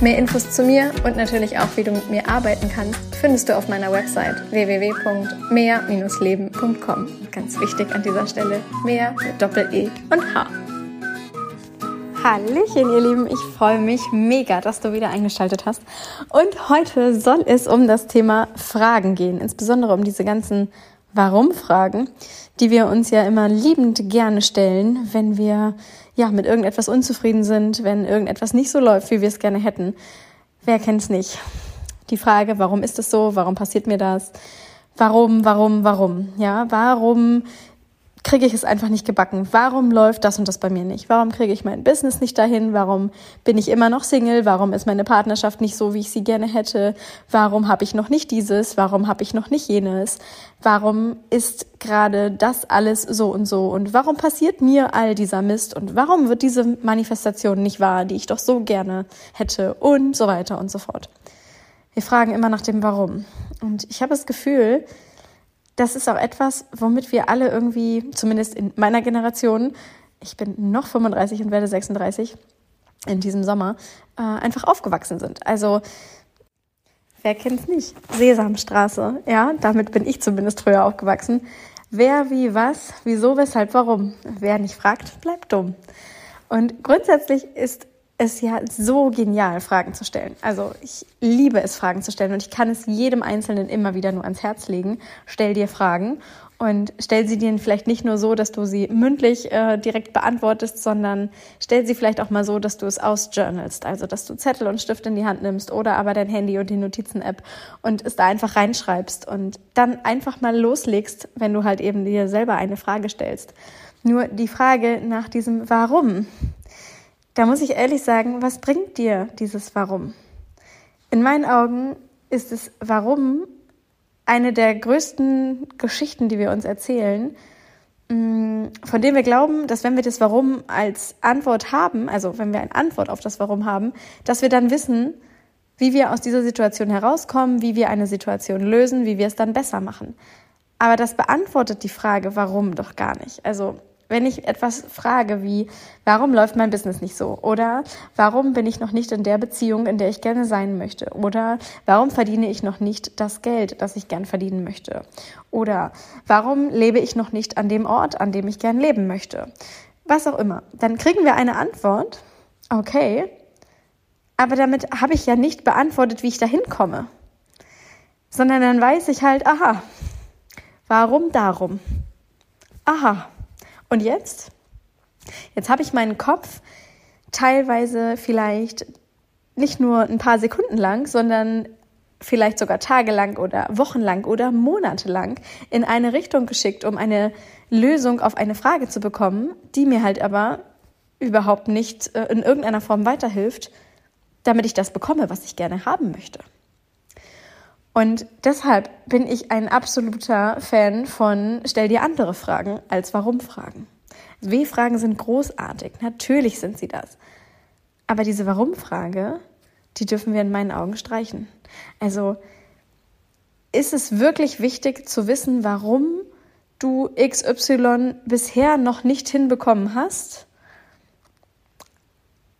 Mehr Infos zu mir und natürlich auch, wie du mit mir arbeiten kannst, findest du auf meiner Website www.mehr-leben.com. Ganz wichtig an dieser Stelle, mehr mit Doppel-E und H. Hallöchen, ihr Lieben. Ich freue mich mega, dass du wieder eingeschaltet hast. Und heute soll es um das Thema Fragen gehen, insbesondere um diese ganzen Warum-Fragen, die wir uns ja immer liebend gerne stellen, wenn wir ja mit irgendetwas unzufrieden sind, wenn irgendetwas nicht so läuft, wie wir es gerne hätten. Wer kennt's nicht? Die Frage, warum ist es so? Warum passiert mir das? Warum, warum, warum? Ja, warum kriege ich es einfach nicht gebacken? Warum läuft das und das bei mir nicht? Warum kriege ich mein Business nicht dahin? Warum bin ich immer noch Single? Warum ist meine Partnerschaft nicht so, wie ich sie gerne hätte? Warum habe ich noch nicht dieses? Warum habe ich noch nicht jenes? Warum ist gerade das alles so und so? Und warum passiert mir all dieser Mist? Und warum wird diese Manifestation nicht wahr, die ich doch so gerne hätte? Und so weiter und so fort. Wir fragen immer nach dem Warum. Und ich habe das Gefühl, das ist auch etwas, womit wir alle irgendwie, zumindest in meiner Generation, ich bin noch 35 und werde 36 in diesem Sommer, äh, einfach aufgewachsen sind. Also wer kennt's nicht? Sesamstraße, ja, damit bin ich zumindest früher aufgewachsen. Wer, wie, was, wieso, weshalb, warum. Wer nicht fragt, bleibt dumm. Und grundsätzlich ist es ja so genial, Fragen zu stellen. Also ich liebe es, Fragen zu stellen und ich kann es jedem Einzelnen immer wieder nur ans Herz legen. Stell dir Fragen und stell sie dir vielleicht nicht nur so, dass du sie mündlich äh, direkt beantwortest, sondern stell sie vielleicht auch mal so, dass du es ausjournalst. Also dass du Zettel und Stift in die Hand nimmst oder aber dein Handy und die Notizen-App und es da einfach reinschreibst und dann einfach mal loslegst, wenn du halt eben dir selber eine Frage stellst. Nur die Frage nach diesem Warum da muss ich ehrlich sagen, was bringt dir dieses Warum? In meinen Augen ist es Warum eine der größten Geschichten, die wir uns erzählen, mm, von dem wir glauben, dass wenn wir das Warum als Antwort haben, also wenn wir eine Antwort auf das Warum haben, dass wir dann wissen, wie wir aus dieser Situation herauskommen, wie wir eine Situation lösen, wie wir es dann besser machen. Aber das beantwortet die Frage, warum doch gar nicht. Also wenn ich etwas frage wie, warum läuft mein Business nicht so? Oder warum bin ich noch nicht in der Beziehung, in der ich gerne sein möchte? Oder warum verdiene ich noch nicht das Geld, das ich gern verdienen möchte? Oder warum lebe ich noch nicht an dem Ort, an dem ich gern leben möchte? Was auch immer. Dann kriegen wir eine Antwort. Okay. Aber damit habe ich ja nicht beantwortet, wie ich da hinkomme. Sondern dann weiß ich halt, aha, warum darum? Aha. Und jetzt? Jetzt habe ich meinen Kopf teilweise vielleicht nicht nur ein paar Sekunden lang, sondern vielleicht sogar tagelang oder wochenlang oder monatelang in eine Richtung geschickt, um eine Lösung auf eine Frage zu bekommen, die mir halt aber überhaupt nicht äh, in irgendeiner Form weiterhilft, damit ich das bekomme, was ich gerne haben möchte. Und deshalb bin ich ein absoluter Fan von stell dir andere Fragen als Warum-Fragen. W-Fragen sind großartig, natürlich sind sie das. Aber diese Warum-Frage, die dürfen wir in meinen Augen streichen. Also ist es wirklich wichtig zu wissen, warum du XY bisher noch nicht hinbekommen hast?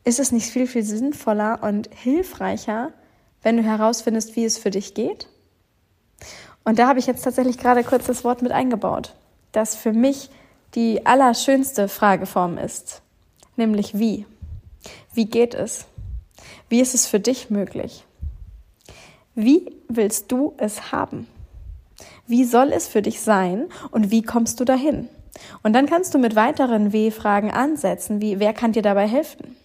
Ist es nicht viel, viel sinnvoller und hilfreicher, wenn du herausfindest, wie es für dich geht. Und da habe ich jetzt tatsächlich gerade kurz das Wort mit eingebaut, das für mich die allerschönste Frageform ist, nämlich wie. Wie geht es? Wie ist es für dich möglich? Wie willst du es haben? Wie soll es für dich sein und wie kommst du dahin? Und dann kannst du mit weiteren W-Fragen ansetzen, wie wer kann dir dabei helfen?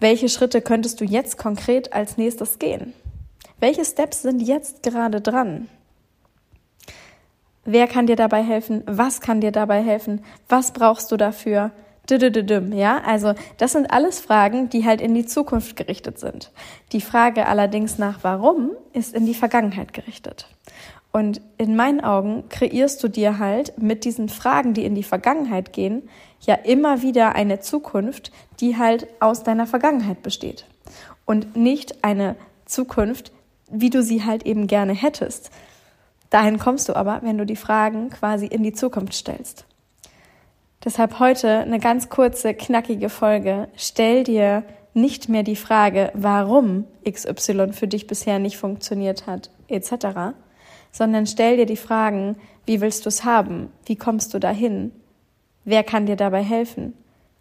Welche Schritte könntest du jetzt konkret als nächstes gehen? Welche Steps sind jetzt gerade dran? Wer kann dir dabei helfen? Was kann dir dabei helfen? Was brauchst du dafür? Ja, also das sind alles Fragen, die halt in die Zukunft gerichtet sind. Die Frage allerdings nach warum ist in die Vergangenheit gerichtet. Und in meinen Augen kreierst du dir halt mit diesen Fragen, die in die Vergangenheit gehen, ja immer wieder eine Zukunft, die halt aus deiner Vergangenheit besteht. Und nicht eine Zukunft, wie du sie halt eben gerne hättest. Dahin kommst du aber, wenn du die Fragen quasi in die Zukunft stellst. Deshalb heute eine ganz kurze, knackige Folge. Stell dir nicht mehr die Frage, warum XY für dich bisher nicht funktioniert hat, etc., sondern stell dir die Fragen, wie willst du es haben? Wie kommst du dahin? Wer kann dir dabei helfen?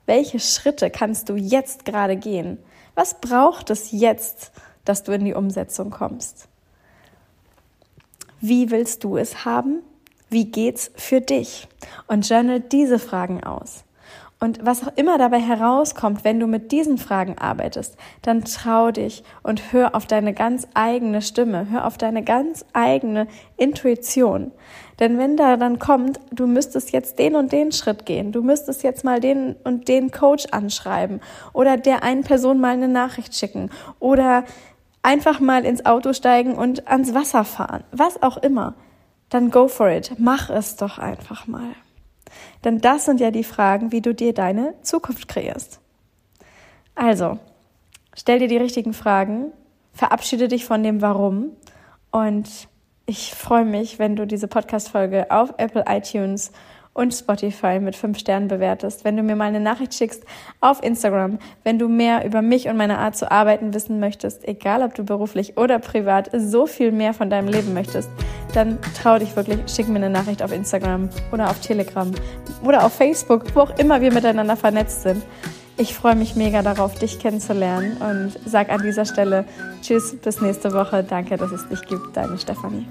Welche Schritte kannst du jetzt gerade gehen? Was braucht es jetzt, dass du in die Umsetzung kommst? Wie willst du es haben? Wie geht's für dich? Und journal diese Fragen aus. Und was auch immer dabei herauskommt, wenn du mit diesen Fragen arbeitest, dann trau dich und hör auf deine ganz eigene Stimme, hör auf deine ganz eigene Intuition. Denn wenn da dann kommt, du müsstest jetzt den und den Schritt gehen, du müsstest jetzt mal den und den Coach anschreiben oder der einen Person mal eine Nachricht schicken oder einfach mal ins Auto steigen und ans Wasser fahren, was auch immer, dann go for it. Mach es doch einfach mal. Denn das sind ja die Fragen, wie du dir deine Zukunft kreierst. Also, stell dir die richtigen Fragen, verabschiede dich von dem Warum und ich freue mich, wenn du diese Podcast-Folge auf Apple iTunes und Spotify mit fünf Sternen bewertest, wenn du mir mal eine Nachricht schickst auf Instagram, wenn du mehr über mich und meine Art zu arbeiten wissen möchtest, egal ob du beruflich oder privat so viel mehr von deinem Leben möchtest, dann trau dich wirklich, schick mir eine Nachricht auf Instagram oder auf Telegram oder auf Facebook, wo auch immer wir miteinander vernetzt sind. Ich freue mich mega darauf, dich kennenzulernen und sag an dieser Stelle Tschüss, bis nächste Woche. Danke, dass es dich gibt, deine Stefanie.